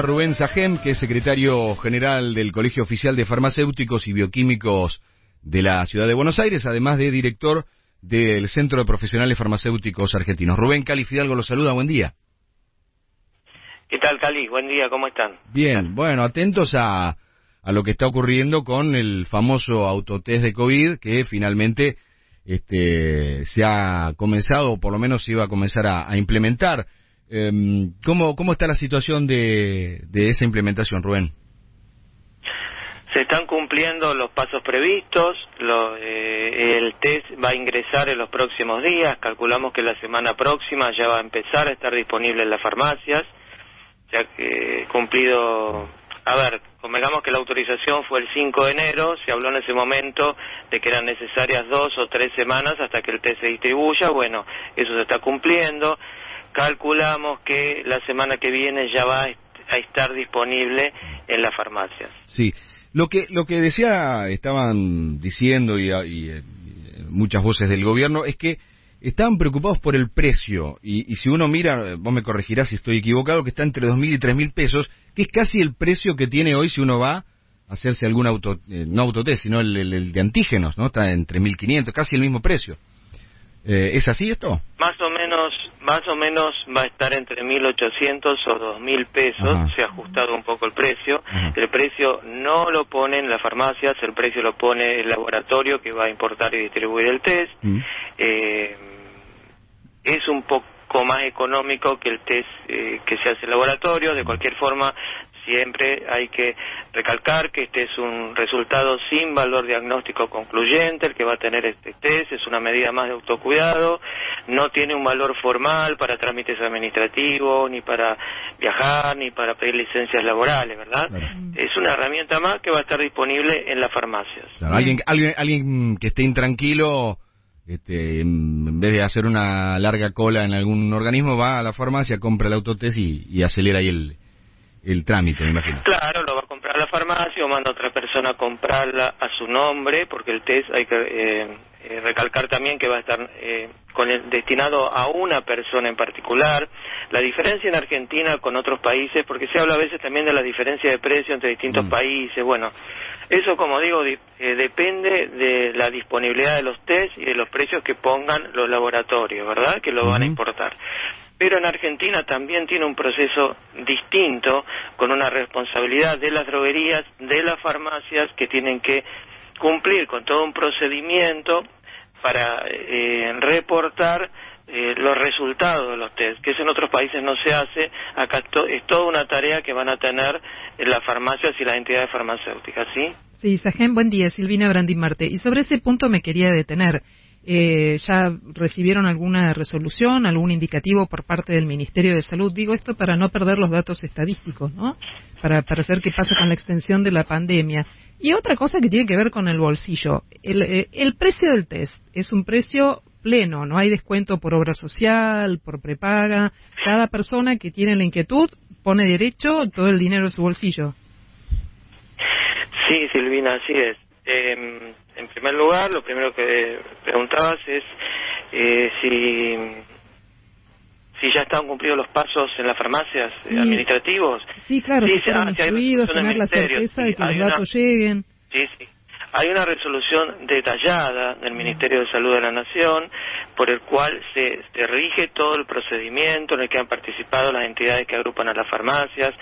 Rubén Sajem, que es secretario general del Colegio Oficial de Farmacéuticos y Bioquímicos de la Ciudad de Buenos Aires, además de director del Centro de Profesionales Farmacéuticos Argentinos. Rubén Cali Fidalgo lo saluda, buen día. ¿Qué tal, Cali? Buen día, ¿cómo están? Bien, bueno, atentos a, a lo que está ocurriendo con el famoso autotest de COVID que finalmente este, se ha comenzado, o por lo menos se iba a comenzar a, a implementar. Eh, ¿cómo, ¿Cómo está la situación de, de esa implementación, Rubén? Se están cumpliendo los pasos previstos, lo, eh, el test va a ingresar en los próximos días, calculamos que la semana próxima ya va a empezar a estar disponible en las farmacias, ya que cumplido, a ver, convengamos que la autorización fue el 5 de enero, se habló en ese momento de que eran necesarias dos o tres semanas hasta que el test se distribuya, bueno, eso se está cumpliendo, calculamos que la semana que viene ya va a estar disponible en las farmacias. Sí, lo que lo que decía estaban diciendo y, y, y muchas voces del gobierno es que estaban preocupados por el precio y, y, si uno mira, vos me corregirás si estoy equivocado, que está entre dos mil y tres mil pesos, que es casi el precio que tiene hoy si uno va a hacerse algún auto, eh, no autotest, sino el, de antígenos, ¿no? Está en 3.500, casi el mismo precio. Eh, ¿Es así esto? Más o menos, más o menos va a estar entre 1.800 o 2.000 pesos. Ajá. Se ha ajustado un poco el precio. Ajá. El precio no lo ponen las farmacias, el precio lo pone el laboratorio que va a importar y distribuir el test. Mm. Eh, es un poco más económico que el test eh, que se hace en laboratorio. De cualquier forma, siempre hay que recalcar que este es un resultado sin valor diagnóstico concluyente, el que va a tener este test es una medida más de autocuidado, no tiene un valor formal para trámites administrativos, ni para viajar, ni para pedir licencias laborales, ¿verdad? Claro. Es una herramienta más que va a estar disponible en las farmacias. Claro, alguien, alguien, alguien que esté intranquilo este, en vez de hacer una larga cola en algún organismo, va a la farmacia, compra el autotest y, y acelera ahí el, el trámite, me imagino. Claro, lo va a comprar a la farmacia o manda a otra persona a comprarla a su nombre, porque el test hay que eh, eh, recalcar también que va a estar eh, con el, destinado a una persona en particular. La diferencia en Argentina con otros países, porque se habla a veces también de la diferencia de precio entre distintos mm. países, bueno, eso como digo di, eh, depende de la disponibilidad de los test y de los precios que pongan los laboratorios, ¿verdad? Que lo mm. van a importar pero en Argentina también tiene un proceso distinto, con una responsabilidad de las droguerías, de las farmacias, que tienen que cumplir con todo un procedimiento para eh, reportar eh, los resultados de los test, que eso en otros países no se hace, acá es toda una tarea que van a tener las farmacias y las entidades farmacéuticas, ¿sí? Sí, Sajen, buen día, Silvina Brandín Marte. Y sobre ese punto me quería detener. Eh, ¿Ya recibieron alguna resolución, algún indicativo por parte del Ministerio de Salud? Digo esto para no perder los datos estadísticos, ¿no? Para, para saber qué pasa con la extensión de la pandemia. Y otra cosa que tiene que ver con el bolsillo. El, eh, el precio del test es un precio pleno, no hay descuento por obra social, por prepaga. Cada persona que tiene la inquietud pone derecho todo el dinero en su bolsillo. Sí, Silvina, así es. Eh, en primer lugar, lo primero que preguntabas es eh, si si ya están cumplidos los pasos en las farmacias sí. administrativos. Sí, claro, sí, si fueron instruidos, tener la certeza de que los datos una, lleguen. Hay una resolución detallada del Ministerio de Salud de la Nación por el cual se, se, rige todo el procedimiento en el que han participado las entidades que agrupan a las farmacias.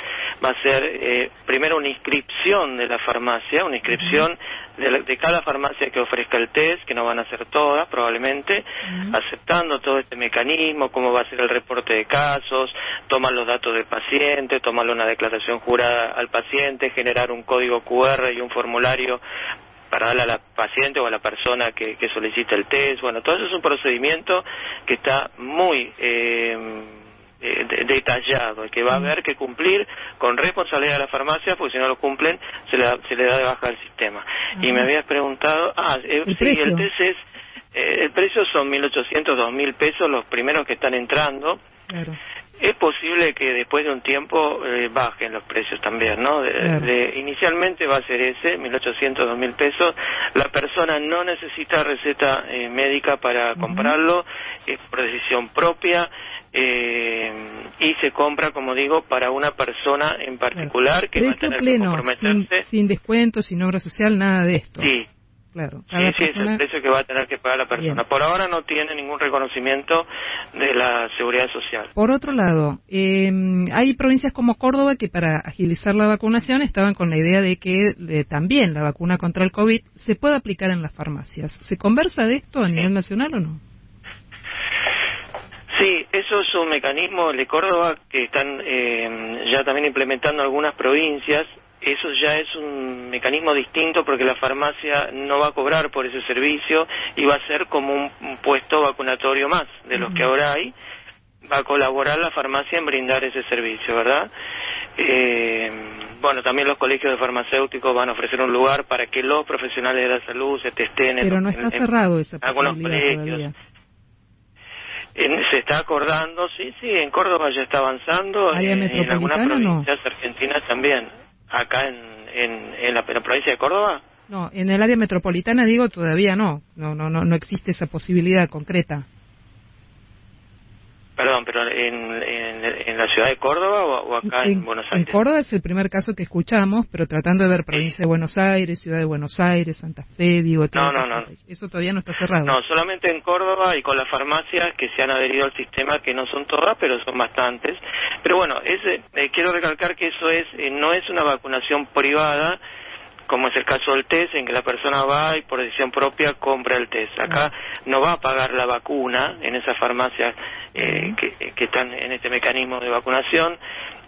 Va a ser eh, primero una inscripción de la farmacia, una inscripción de, la, de, cada farmacia que ofrezca el test, que no van a ser todas probablemente, uh -huh. aceptando todo este mecanismo, cómo va a ser el reporte de casos, toman los datos del paciente, toman una declaración jurada al paciente, generar un código QR y un formulario para darle a la paciente o a la persona que, que solicita el test. Bueno, todo eso es un procedimiento que está muy eh, eh, detallado, el que va a haber que cumplir con responsabilidad de la farmacia, porque si no lo cumplen se le da, se le da de baja el sistema. Y me habías preguntado, ah, eh, ¿El sí, precio? el test es, eh, el precio son 1.800, 2.000 pesos los primeros que están entrando. Claro. Es posible que después de un tiempo eh, bajen los precios también, ¿no? De, inicialmente va a ser ese, 1.800, 2.000 pesos. La persona no necesita receta eh, médica para comprarlo, es por decisión propia eh, y se compra, como digo, para una persona en particular que va a tener que comprometerse. Sin, sin descuento, sin obra social, nada de esto. Sí, Claro, sí, sí, es el precio que va a tener que pagar la persona. Por ahora no tiene ningún reconocimiento de la seguridad social. Por otro lado, eh, hay provincias como Córdoba que para agilizar la vacunación estaban con la idea de que eh, también la vacuna contra el COVID se pueda aplicar en las farmacias. ¿Se conversa de esto a nivel nacional o no? Sí, eso es un mecanismo de Córdoba que están eh, ya también implementando algunas provincias eso ya es un mecanismo distinto porque la farmacia no va a cobrar por ese servicio y va a ser como un, puesto vacunatorio más de los que ahora hay. Va a colaborar la farmacia en brindar ese servicio, ¿verdad? Eh, bueno, también los colegios de farmacéuticos van a ofrecer un lugar para que los profesionales de la salud se testen Pero no está cerrado esa algunos colegios. se está acordando, sí, sí, en Córdoba ya está avanzando, en algunas provincias argentinas también acá en, en, la, provincia de Córdoba? No, en el área metropolitana digo todavía no, no, no, no, no existe esa posibilidad concreta. Pero en, en, la ciudad de Córdoba o, acá en, Buenos Aires? En Córdoba es el primer caso que escuchamos, pero tratando de ver provincia de Buenos Aires, ciudad de Buenos Aires, Santa Fe, digo, no, no, no. Eso todavía no está cerrado. No, solamente en Córdoba y con las farmacias que se han adherido al sistema, que no son todas, pero son bastantes. Pero bueno, ese, eh, quiero recalcar que eso es eh, no es una vacunación privada, como es el caso del test, en que la persona va y por decisión propia compra el test. Acá no va a pagar la vacuna en esas farmacias eh, que, que, están en este mecanismo de vacunación,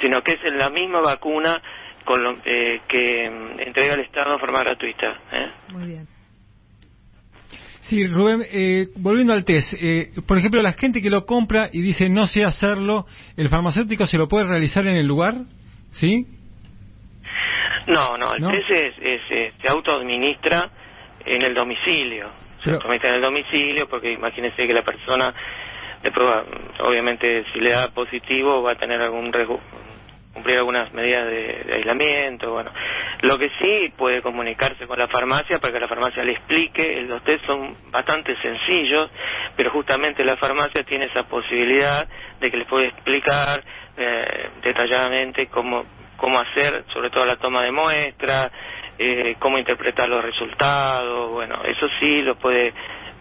sino que es la misma vacuna con lo, eh, que mm, entrega el Estado de forma gratuita. ¿eh? Muy bien. Sí, Rubén, eh, volviendo al test, eh, por ejemplo, la gente que lo compra y dice no sé hacerlo, ¿el farmacéutico se lo puede realizar en el lugar? ¿Sí? No, no, el test es, se autoadministra en el domicilio. Se autoadministra en el domicilio porque imagínense que la persona, después, obviamente, si le da positivo va a tener algún cumplir algunas medidas de, aislamiento, bueno. Lo que sí puede comunicarse con la farmacia para que la farmacia le explique, los test son bastante sencillos, pero justamente la farmacia tiene esa posibilidad de que les puede explicar eh, detalladamente cómo cómo hacer, sobre todo la toma de muestras, eh, cómo interpretar los resultados, bueno, eso sí lo puede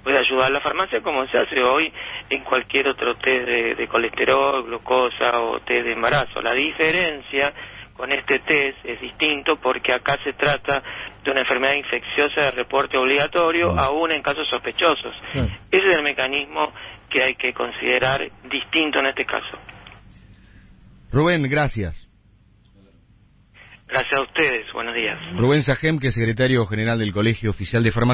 puede ayudar la farmacia como se hace hoy en cualquier otro test de, colesterol, glucosa o test de embarazo. La diferencia con este test es distinto porque acá se trata de una enfermedad infecciosa de reporte obligatorio, aún en casos sospechosos. Ese es el mecanismo que hay que considerar distinto en este caso. Rubén, gracias. Gracias a ustedes, buenos días. Rubén Sajem, que es secretario general del Colegio Oficial de Farmacia.